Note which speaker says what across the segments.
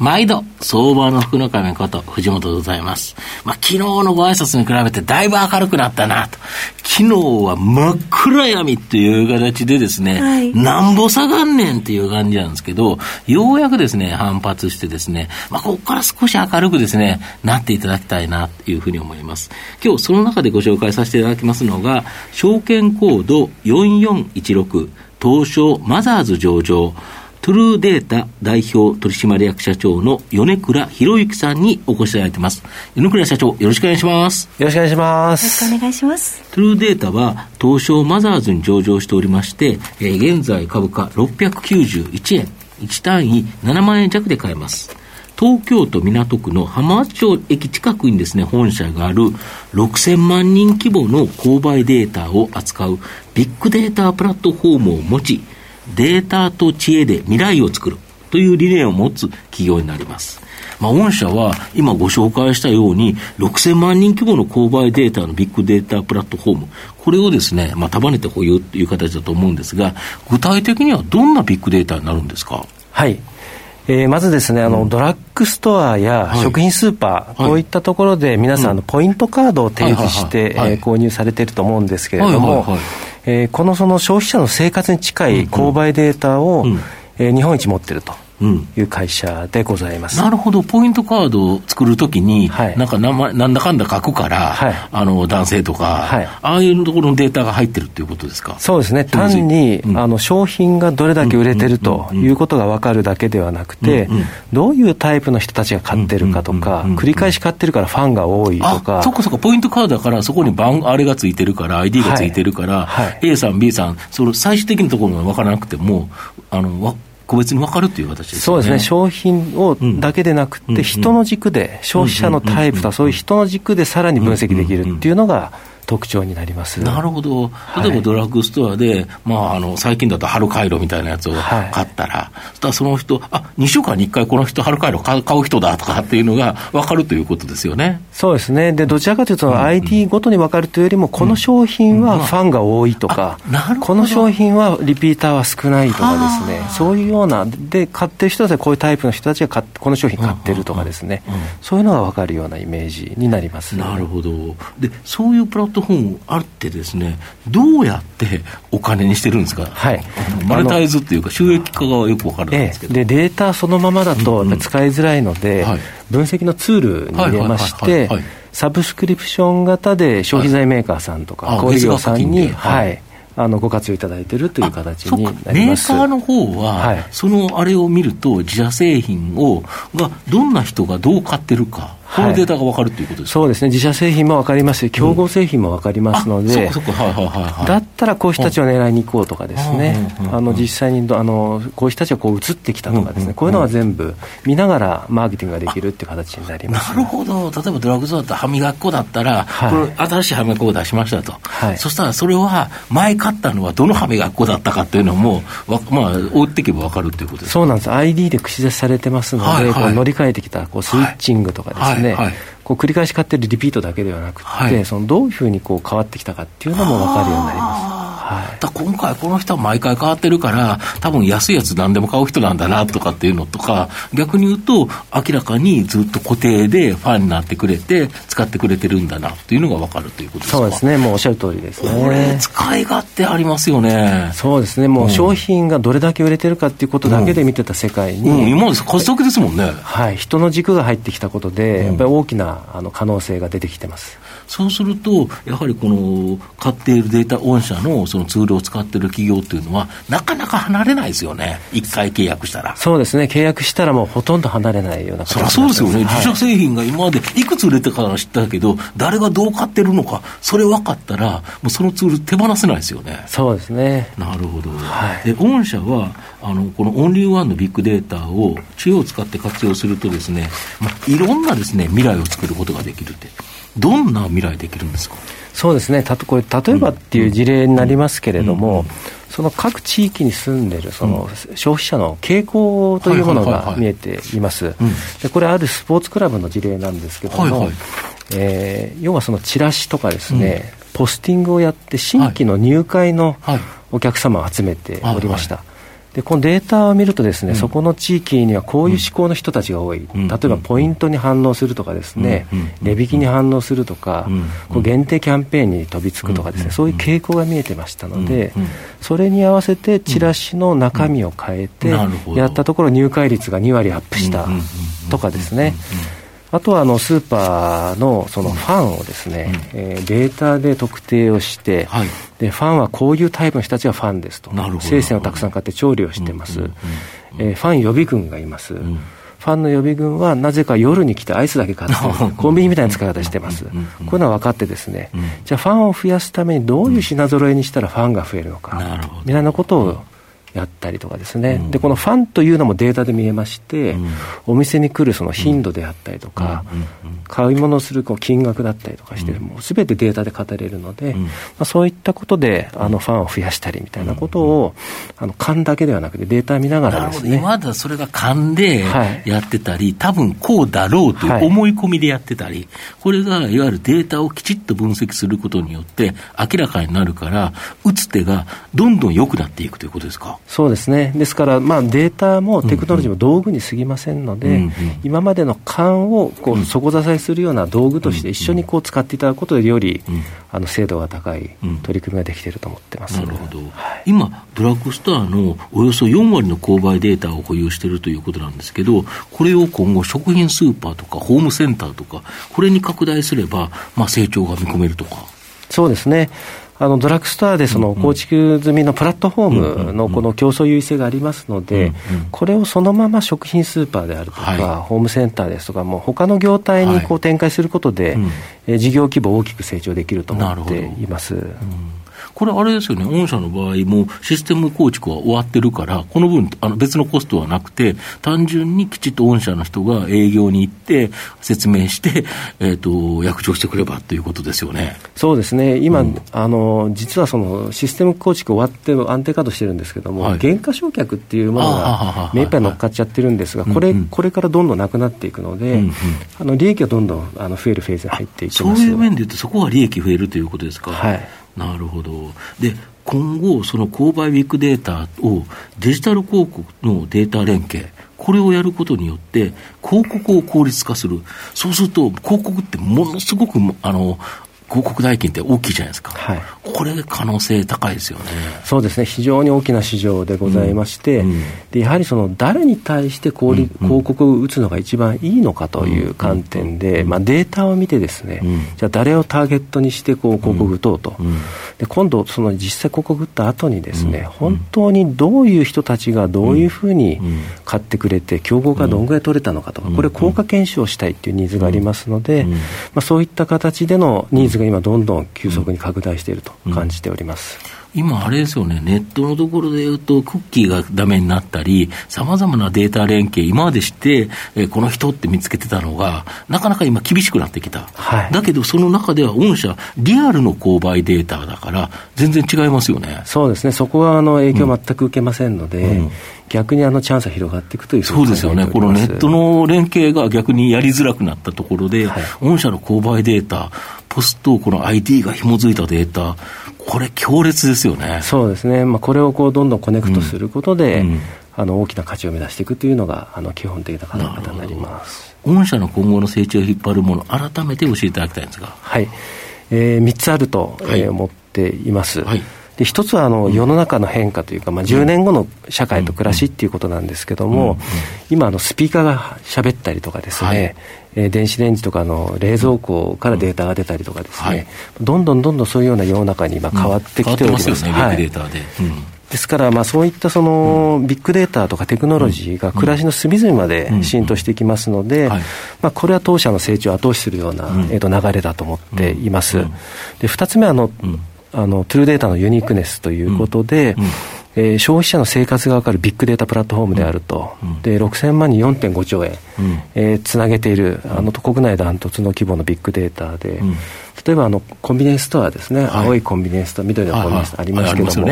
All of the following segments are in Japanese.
Speaker 1: 毎度、相場の福の神こと、藤本でございます。まあ、昨日のご挨拶に比べてだいぶ明るくなったなと。昨日は真っ暗闇っていう形でですね、はい、なんぼ下がんねんっていう感じなんですけど、ようやくですね、反発してですね、まあ、ここから少し明るくですね、なっていただきたいなというふうに思います。今日その中でご紹介させていただきますのが、証券コード4416、東証マザーズ上場、トゥルーデータ代表取締役社長の米倉博之さんにお越しいただいてます。米倉社長、よろしくお願いします。
Speaker 2: よろしくお願いします。
Speaker 3: よろしくお願いします。
Speaker 1: トゥルーデータは東証マザーズに上場しておりまして、えー、現在株価691円、1単位7万円弱で買えます。東京都港区の浜松町駅近くにですね、本社がある6000万人規模の購買データを扱うビッグデータプラットフォームを持ち、データと知恵で未来を作るという理念を持つ企業になります。まあ、御社は今ご紹介したように、6000万人規模の購買データのビッグデータプラットフォーム、これをですね、まあ、束ねて保有という形だと思うんですが、具体的にはどんなビッグデータになるんですか？
Speaker 2: はい。えー、まずですね、あの、うん、ドラッグストアや食品スーパー、はい、こういったところで皆さん、あの、ポイントカードを提示して、購入されていると思うんですけれども、はいはいはいえー、このその消費者の生活に近い購買データを、うんうん、えー、日本一持ってると。いう会社でございます、
Speaker 1: うん、なるほど、ポイントカードを作るときに、はい、なんかな、ま、なんだかんだ書くから、はい、あの男性とか、はい、ああいうところのデータが入ってるっていうことですか？
Speaker 2: そうですね、単に、うん、あの商品がどれだけ売れてるということが分かるだけではなくて、うんうん、どういうタイプの人たちが買ってるかとか、繰り返し買ってるからファンが多いとか。
Speaker 1: そこそこ、ポイントカードだから、そこに番あれがついてるから、ID がついてるから、はい。A さん、B さん、その最終的なところが分からなくても、あの個別に分かるという形ですね。
Speaker 2: そうですね。商品をだけでなくて、人の軸で、消費者のタイプとか、そういう人の軸でさらに分析できるっていうのが、特徴になります。
Speaker 1: なるほど、例えばドラッグストアで、はい、まあ、あの最近だと春カイロみたいなやつを買ったら、はい、そその人、あ2週間に1回、この人、春カイロ買う人だとかっていうのが分かるということですよね。
Speaker 2: そうですね、でどちらかというと、ID ごとに分かるというよりも、この商品はファンが多いとか、この商品はリピーターは少ないとかですね、そういうような、で買ってる人たちはこういうタイプの人たちが買この商品買ってるとかですね、そういうのが分かるようなイメージになります、
Speaker 1: なるほど。でそういうプラットフォームあってですね、どうやってお金にしてるんですか、はい、マネタイズっていうか、収益化がよくわかるんですけど、
Speaker 2: ええ、でデータそのままだと使いづらいので、うんうん、分析のツールに入れまして、サブスクリプション型で消費財メーカーさんとか、小売業さんに、はい、あのご活用いただいているという形になります。
Speaker 1: メーカーの方は、はい、そのあれを見ると、自社製品をがどんな人がどう買ってるか。このデータが分かるということです、
Speaker 2: そうですね、自社製品も分かりますし、競合製品も分かりますので、だったらこういう人たちを狙いに行こうとかですね、あの実際にあのこういう人たちがこう移ってきたとかですね、こういうのは全部見ながらマーケティングができるっていう形になります、
Speaker 1: ね、なるほど、例えばドラッグストアって歯磨き粉だったら、これ、新しい歯磨き粉を出しましたと、はい、そしたらそれは、前買ったのはどの歯磨き粉だったかっていうのも、まあ、追っていけば分かるっていうことです
Speaker 2: そうなんです、ID で串刺しされてますので、はいはい、こう乗り換えてきたこうスイッチングとかですね、はい。はい。こう繰り返し買ってるリピートだけではなくて、はい、そのどういうふうにこう変わってきたかっていうのも分かるようになります。
Speaker 1: はい、だ今回この人は毎回変わってるから多分安いやつ何でも買う人なんだなとかっていうのとか逆に言うと明らかにずっと固定でファンになってくれて使ってくれてるんだなというのが分かるということですか？
Speaker 2: そうですね。もうおっしゃる通りですね。
Speaker 1: これ使い勝手ありますよね。
Speaker 2: そうですね。もう商品がどれだけ売れてるかっていうことだけで見てた世界に、うん。
Speaker 1: うん、今までコストですもんね。
Speaker 2: はい。人の軸が入ってきたことで、やっぱり大きなあの可能性が出てきてます
Speaker 1: そうすると、やはりこの買っているデータ、御社のそのツールを使っている企業っていうのは、なかなか離れないですよね、一回契約したら。
Speaker 2: そうですね、契約したらもうほとんど離れないような
Speaker 1: そりゃそうですよね、自社製品が今までいくつ売れてから知ったけど、誰がどう買ってるのか、それ分かったら、もうそのツール手放せないですよね。
Speaker 2: そうですね。
Speaker 1: なるほど。はい、で、御社は、あの、このオンリーワンのビッグデータを知恵を使って活用するとですね、まあ、いろんなですね、未来を作ることができるって。どんな未来できるんですか？
Speaker 2: そうですね、たとこれ例えばっていう事例になりますけれども、その各地域に住んでいるその消費者の傾向というものが見えています。でこれあるスポーツクラブの事例なんですけども、はいはい、えー、要はそのチラシとかですね、うん、ポスティングをやって新規の入会のお客様を集めておりました。はいはいでこのデータを見るとですね、うん、そこの地域にはこういう思考の人たちが多い、うん、例えばポイントに反応するとかですね、うん、値引きに反応するとか、こう限定キャンペーンに飛びつくとかですね、そういう傾向が見えてましたので、それに合わせてチラシの中身を変えて、やったところ入会率が2割アップしたとかですね、あとはあのスーパーのそのファンをですね、うん、えー、データで特定をして、はい、でファンはこういうタイプの人たちがファンですと、生鮮をたくさん買って調理をしてます、えファン予備軍がいます。うん。ファンの予備軍はなぜか夜に来てアイスだけ買って、コンビニみたいな使い方してます。こういうのは分かってですね、じゃあファンを増やすためにどういう品揃えにしたらファンが増えるのか、みたいなことをやったりとかですね、うん、でこのファンというのもデータで見えまして、うん、お店に来るその頻度であったりとか、買い物するこう金額だったりとかして、もうすべてデータで語れるので、まあ、そういったことであのファンを増やしたりみたいなことを、あの勘だけではなくて、データ見ながらですね。
Speaker 1: 今までそれが勘でやってたり、はい、多分こうだろうという思い込みでやってたり、はい、これがいわゆるデータをきちっと分析することによって、明らかになるから、打つ手がどんどん良くなっていくということですか？
Speaker 2: そうですね、ですから、まあ、データもテクノロジーも道具に過ぎませんので、うんうん、今までの勘をこう底支えするような道具として一緒にこう使っていただくことで、より、うん、あの精度が高い取り組みができていると思ってます、
Speaker 1: なるほど、はい、今、ドラッグストアのおよそ4割の購買データを保有しているということなんですけど、これを今後、食品スーパーとかホームセンターとか、これに拡大すれば、まあ、成長が見込めるとか。
Speaker 2: そうですねあのドラッグストアでその構築済みのプラットフォームのこの競争優位性がありますので、これをそのまま食品スーパーであるとか、ホームセンターですとか、もう他の業態にこう展開することで、事業規模を大きく成長できると思っています。
Speaker 1: これ、あれですよね、御社の場合もシステム構築は終わってるから、この分、あの別のコストはなくて、単純にきちっと御社の人が営業に行って、説明して、えーと、約束してくればということですよね。
Speaker 2: そうですね、今、うん、あの実はそのシステム構築終わって安定稼働してるんですけども、はい、減価償却っていうものが目いっぱい乗っかっちゃってるんですが、これ、これからどんどんなくなっていくので、うんうん、あの利益はどんどんあの増えるフェーズに入っていきます。
Speaker 1: そういう面でいうと、そこは利益増えるということですか。
Speaker 2: はい
Speaker 1: なるほど。で、今後、その購買ウィッグデータをデジタル広告のデータ連携、これをやることによって、広告を効率化する。そうすると、広告ってものすごく、あの、広告代金って大きいじゃないですか、はい、これ、可能性高いですよね。
Speaker 2: そうですね、非常に大きな市場でございまして、うんうん、でやはりその誰に対して広,、広告を打つのが一番いいのかという観点で、まあ、データを見て、ですね、じゃあ、誰をターゲットにしてこう広告打とうと、で今度、その実際広告打った後にですね、本当にどういう人たちがどういうふうに買ってくれて、競合がどんぐらい取れたのかとか、これ、効果検証したいっていうニーズがありますので、まあ、そういった形でのニーズが今、どんどん急速に拡大していると感じております。
Speaker 1: 今、あれですよね、ネットのところで言うと、クッキーがダメになったり、さまざまなデータ連携、今までして、えー、この人って見つけてたのが、なかなか今、厳しくなってきた、はい、だけど、その中では、御社、リアルの購買データだから、全然違いますよね。
Speaker 2: そうですね、そこはあの影響全く受けませんので、うん。うん逆にあのチャンスが広がっていくという
Speaker 1: そうですよね、このネットの連携が逆にやりづらくなったところで、はい、御社の購買データ、ポスト、この ID が紐づいたデータ、これ、強烈ですよね。
Speaker 2: そうですね、まあ、これをこうどんどんコネクトすることで、うん。うん、あの大きな価値を目指していくというのが、あの基本的な考え方になります。
Speaker 1: 御社の今後の成長を引っ張るもの、改めて教えていただきたいんですが。
Speaker 2: はい。えー、3つあると、はい、えー、思っています。はいで一つはあの世の中の変化というか、まあ、10年後の社会と暮らしっていうことなんですけども、今あのスピーカーが喋ったりとかですね、はい。えー、電子レンジとかの冷蔵庫からデータが出たりとかですね、はい、どんどんどんどんそういうような世の中に今変わってきております。うん、
Speaker 1: 変わってますよね、ビッグデータで。
Speaker 2: うん。ですから、まあ、そういったそのビッグデータとかテクノロジーが暮らしの隅々まで浸透していきますので、まあ、これは当社の成長を後押しするような、えー、と流れだと思っています。で2つ目はあの、あのトゥルーデータのユニークネスということで、えー、消費者の生活が分かるビッグデータプラットフォームであると、うん、で6000万に4.5兆円、うん、えー、つなげている、あの国内ダントツの規模のビッグデータで、うん、例えばあのコンビニエンスストアですね、はい、青いコンビニエンスストア、緑のコンビニエンスストアありますけども、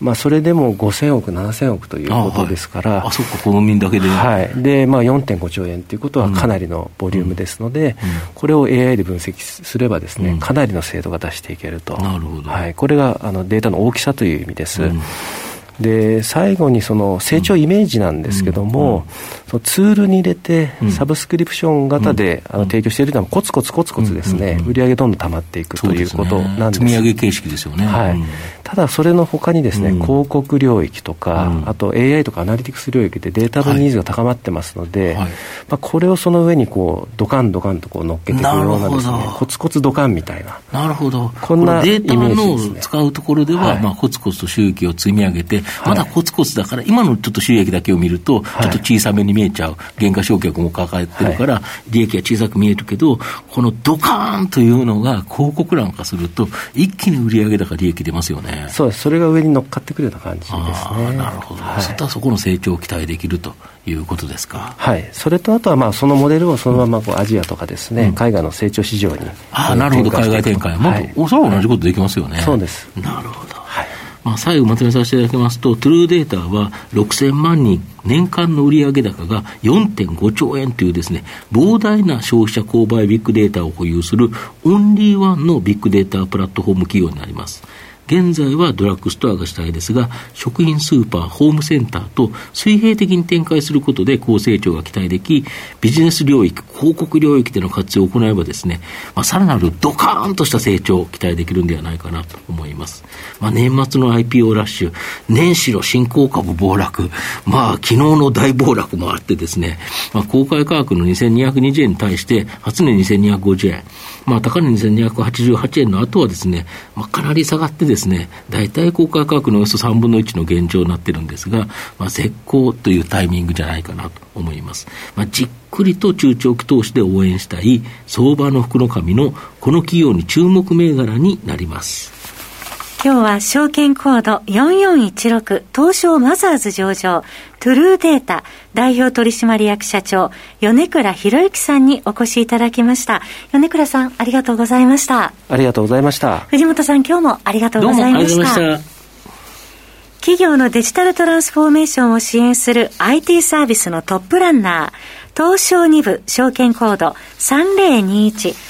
Speaker 2: まあ、それでも5000億、7000億ということですから、
Speaker 1: あ、そっか、国民だけで、
Speaker 2: はい。でまあ、4.5兆円ということはかなりのボリュームですので、これを AI で分析すればですね、かなりの精度が出していけると、
Speaker 1: なるほど。
Speaker 2: はい、これがあのデータの大きさという意味です。で最後にその成長イメージなんですけども、そのツールに入れて、サブスクリプション型で、あの提供しているのは、コツコツコツコツですね、売り上げどんどん溜まっていくということなんです。
Speaker 1: 積み上げ形式ですよね。
Speaker 2: はい。ただ、それのほかにですね、広告領域とか、あと AI とかアナリティクス領域でデータのニーズが高まってますので、まあ、これをその上にこう、ドカンドカンとこう乗っけていくようなですね、コツコツドカンみたいな。
Speaker 1: なるほど。こんなデータの使うところでは、まあ、コツコツと収益を積み上げて、まだコツコツだから、今のちょっと収益だけを見ると、ちょっと小さめに見えちゃう、原価償却も抱えてるから、利益が小さく見えるけど、このドカーンというのが、広告欄化すると、一気に売上高、利益出ますよね。
Speaker 2: そうです、それが上に乗っかってくるような感じですね。
Speaker 1: なるほど、はい、そそこの成長を期待できるということですか？
Speaker 2: はい、それとあとはまあそのモデルをそのままこうアジアとかですね、うん、海外の成長市場に、
Speaker 1: あなるほど、海外展開、もっと、はい、それは同じことできますよね。
Speaker 2: そうです。
Speaker 1: なるほど。まあ、最後まとめさせていただきますと、トゥルーデータは6000万人、年間の売上高が4.5兆円というですね、膨大な消費者購買ビッグデータを保有するオンリーワンのビッグデータプラットフォーム企業になります。現在はドラッグストアが主体ですが、食品スーパー、ホームセンターと水平的に展開することで高成長が期待でき、ビジネス領域、広告領域での活用を行えばですね、まあ、さらなるドカーンとした成長を期待できるんではないかなと思いますます。まあ、年末の IPO ラッシュ、年始の新興株暴落、まあ、昨日の大暴落もあってですね、まあ、公開価格の2220円に対して、初値2250円、まあ、高値2288円の後はですね、まあ、かなり下がってですね、大体公開価格のおよそ3分の1の現状になってるんですが、まあ、絶好というタイミングじゃないかなと思います。まあ、じっくりと中長期投資で応援したい相場の福の神のこの企業に注目銘柄になります。
Speaker 3: 今日は証券コード4416東証マザーズ上場トゥルーデータ代表取締役社長米倉博之さんにお越しいただきました。米倉さんありがとうございました。
Speaker 2: ありがとうございました。
Speaker 3: 藤本さん今日もありがとうございました。企業のデジタルトランスフォーメーションを支援する IT サービスのトップランナー東証2部証券コード3021